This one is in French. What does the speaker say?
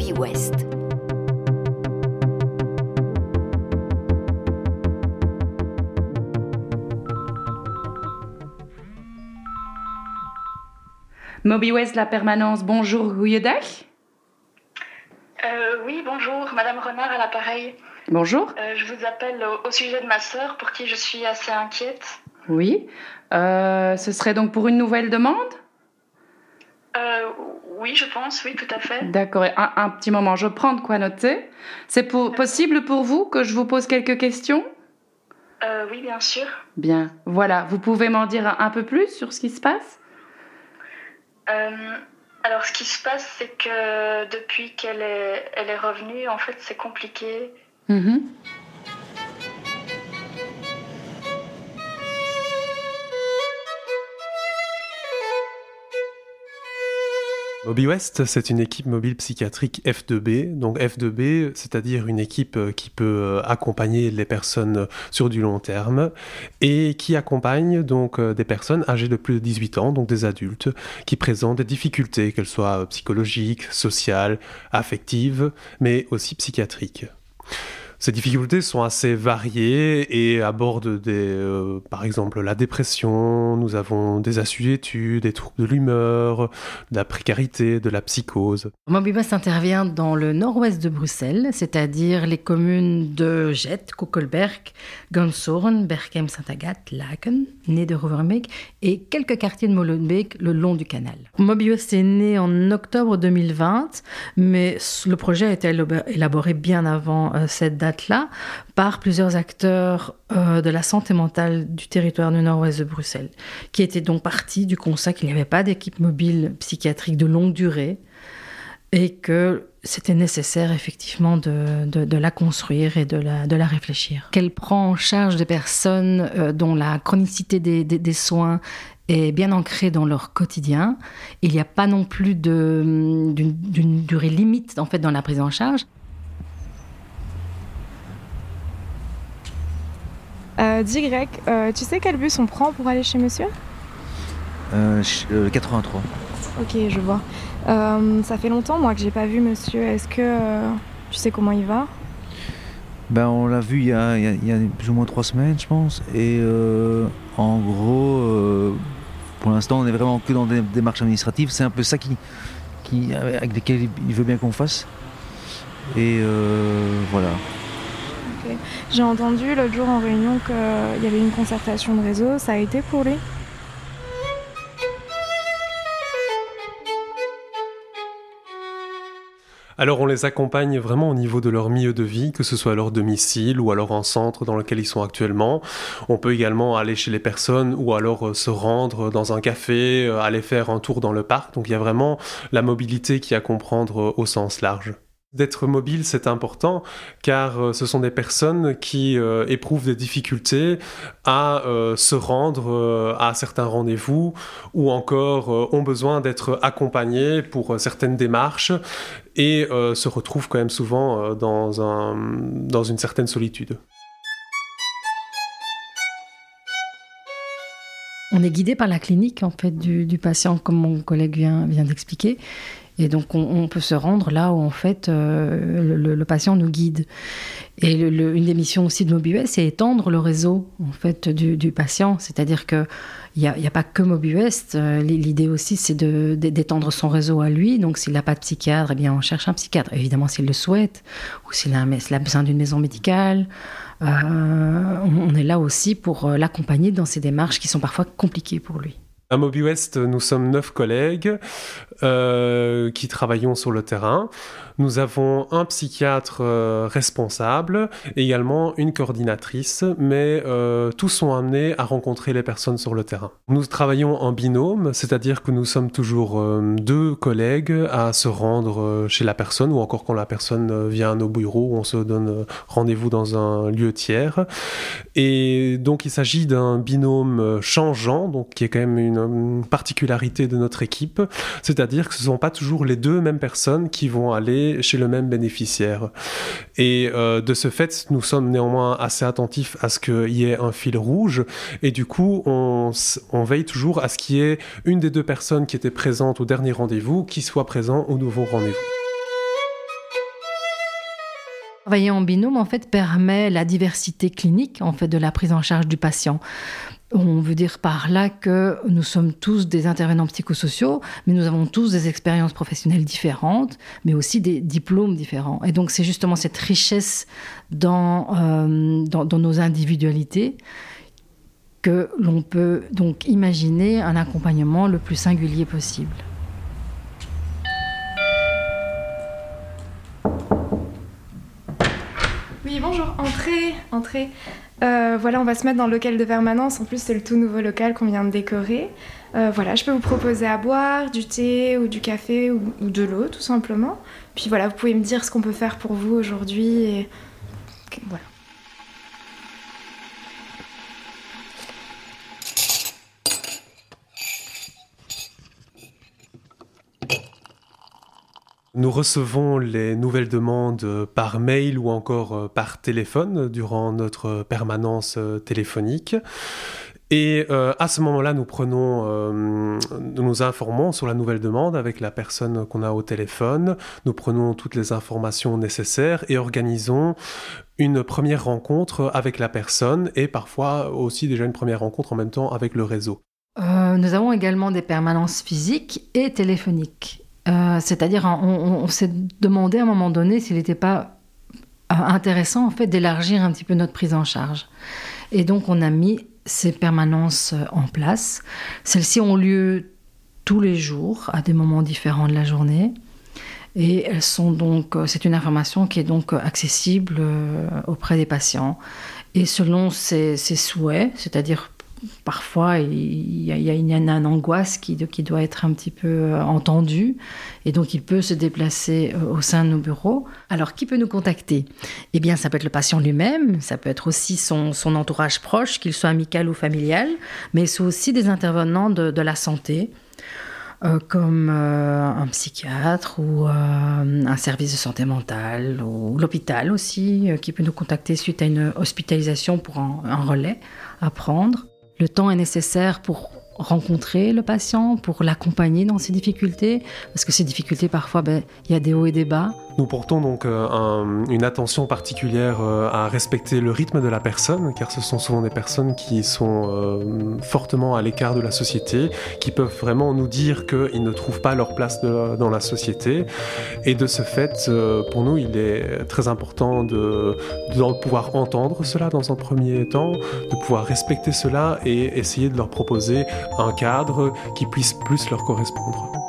Moby West. Moby West, la permanence, bonjour Gouyedach euh, Oui, bonjour, Madame Renard à l'appareil. Bonjour. Euh, je vous appelle au, sujet de ma sœur pour qui je suis assez inquiète. Oui. Euh, ce serait donc pour une nouvelle demande? Oui, je pense, oui, tout à fait. D'accord, un, un, petit moment, je prends de quoi noter. C'est possible pour vous que je vous pose quelques questions? Oui, bien sûr. Bien, voilà. Vous pouvez m'en dire un peu plus sur ce qui se passe? Euh, alors, ce qui se passe, c'est que depuis qu'elle est, elle est revenue, en fait, c'est compliqué. Mm-hmm. Moby West, c'est une équipe mobile psychiatrique F2B. Donc F2B, c'est-à-dire une équipe euh, qui peut euh, accompagner les personnes sur du long terme et qui accompagne donc euh, des personnes âgées de plus de 18 ans, donc des adultes, qui présentent des difficultés, qu'elles soient psychologiques, sociales, affectives, mais aussi psychiatriques. Ces difficultés sont assez variées et abordent des, euh, par exemple la dépression, nous avons des assuétudes, des troubles de l'humeur, de la précarité, de la psychose. Mobibus intervient dans le nord-ouest de Bruxelles, c'est-à-dire les communes de Jet, Kokelberg, Gansoren, Berkem, Saint-Agathe, Laken, Nederoverbeek et quelques quartiers de Molenbeek le long du canal. Mobius est né en octobre 2020, mais le projet a été élaboré bien avant euh, cette date là par plusieurs acteurs euh, de la santé mentale du territoire du nord-ouest de Bruxelles, qui étaient donc partis du constat qu'il n'y avait pas d'équipe mobile psychiatrique de longue durée et que c'était nécessaire effectivement de, la construire et de la, réfléchir. Qu'elle prend en charge des personnes euh, dont la chronicité des, des, soins est bien ancrée dans leur quotidien. Il n'y a pas non plus d'une durée limite en fait dans la prise en charge. Euh, dis Greg, euh, tu sais quel bus on prend pour aller chez monsieur? Euh, 83. Ok, je vois. ça fait longtemps moi que j'ai pas vu monsieur. Est-ce que tu sais comment il va? Ben on l'a vu il y, a, plus ou moins trois semaines je pense. Et en gros, pour l'instant on est vraiment que dans des démarches administratives. C'est un peu ça qui, qui, avec lesquelles il veut bien qu'on fasse. Et voilà. J'ai entendu l'autre jour en réunion qu'il y avait une concertation de réseau. Ça a été pour lui Alors on les accompagne vraiment au niveau de leur milieu de vie, que ce soit à leur domicile ou alors en centre dans lequel ils sont actuellement. On peut également aller chez les personnes ou alors euh, se rendre dans un café, euh, aller faire un tour dans le parc. Donc il y a vraiment la mobilité qui a à comprendre euh, au sens large. D'être mobile, c'est important car euh, ce sont des personnes qui euh, éprouvent des difficultés à euh, se rendre à certains rendez-vous ou encore ont besoin d'être accompagnés pour certaines démarches et se retrouvent quand même souvent dans, un, dans une certaine solitude. On est guidé par la clinique en fait du, patient, comme mon collègue vient d'expliquer. Et donc, on, peut se rendre là où, en fait, euh, le, patient nous guide. Et une des missions aussi de MobiUS, c'est étendre le réseau, en fait, du, patient. C'est-à-dire qu'il n'y a, pas que MobiUS. Euh, l'idée aussi, c'est d'étendre son réseau à lui. Donc, s'il n'a pas de psychiatre, eh bien, on cherche un psychiatre. Évidemment, s'il le souhaite, ou s'il a, a, besoin d'une maison médicale. Euh, on est là aussi pour l'accompagner dans ces démarches qui sont parfois compliquées pour lui. À Moby West, nous sommes neuf collègues euh, qui travaillons sur le terrain. Nous avons un psychiatre euh, responsable, également une coordinatrice, mais euh, tous sont amenés à rencontrer les personnes sur le terrain. Nous travaillons en binôme, c'est-à-dire que nous sommes toujours deux collègues à se rendre chez la personne, ou encore quand la personne vient à nos bureaux, on se donne rendez-vous dans un lieu tiers. Et donc il s'agit d'un binôme changeant, donc qui est quand même une particularité de notre équipe, c'est-à-dire que ce ne sont pas toujours les deux mêmes personnes qui vont aller chez le même bénéficiaire. Et euh, de ce fait, nous sommes néanmoins assez attentifs à ce qu'il y ait un fil rouge, et du coup, on, veille toujours à ce qu'il y ait une des deux personnes qui étaient présentes au dernier rendez-vous qui soit présent au nouveau rendez-vous. Travailler en binôme en fait permet la diversité clinique en fait de la prise en charge du patient. On veut dire par là que nous sommes tous des intervenants psychosociaux, mais nous avons tous des expériences professionnelles différentes, mais aussi des diplômes différents. Et donc c'est justement cette richesse dans, euh, nos individualités que l'on peut donc imaginer un accompagnement le plus singulier possible. Oui, bonjour, entrez, entrez. Euh, voilà, on va se mettre dans le local de permanence. En plus, c'est le tout nouveau local qu'on vient de décorer. Euh, voilà, je peux vous proposer à boire du thé ou du café ou, de l'eau, tout simplement. Puis voilà, vous pouvez me dire ce qu'on peut faire pour vous aujourd'hui. Et... Voilà. Nous recevons les nouvelles demandes par mail ou encore par téléphone durant notre permanence téléphonique. Et euh, à ce moment-là, nous prenons, euh, nous nous informons sur la nouvelle demande avec la personne qu'on a au téléphone. Nous prenons toutes les informations nécessaires et organisons une première rencontre avec la personne et parfois aussi déjà une première rencontre en même temps avec le réseau. Euh, nous avons également des permanences physiques et téléphoniques. Euh, c'est-à-dire, on, on, s'est demandé à un moment donné s'il n'était pas intéressant en fait d'élargir un petit peu notre prise en charge. Et donc, on a mis ces permanences en place. Celles-ci ont lieu tous les jours à des moments différents de la journée. Et elles sont donc, c'est une information qui est donc accessible auprès des patients. Et selon ses, ses souhaits, c'est-à-dire parfois il y, a, une, angoisse qui, doit être un petit peu entendue et donc il peut se déplacer au sein de nos bureaux. Alors qui peut nous contacter? Eh bien ça peut être le patient lui-même, ça peut être aussi son, entourage proche, qu'il soit amical ou familial, mais c'est aussi des intervenants de, la santé. Euh, comme euh, un psychiatre ou euh, un service de santé mentale ou l'hôpital aussi qui peut nous contacter suite à une hospitalisation pour un relais à prendre. Le temps est nécessaire pour rencontrer le patient, pour l'accompagner dans ses difficultés, parce que ces difficultés, parfois, ben, il y a des hauts et des bas. Nous portons donc euh, un, une attention particulière euh, à respecter le rythme de la personne, car ce sont souvent des personnes qui sont euh, fortement à l'écart de la société, qui peuvent vraiment nous dire qu'ils ne trouvent pas leur place dans la société. Et de ce fait, pour nous, il est très important de, de pouvoir entendre cela dans un premier temps, de pouvoir respecter cela et essayer de leur proposer un cadre qui puisse plus leur correspondre.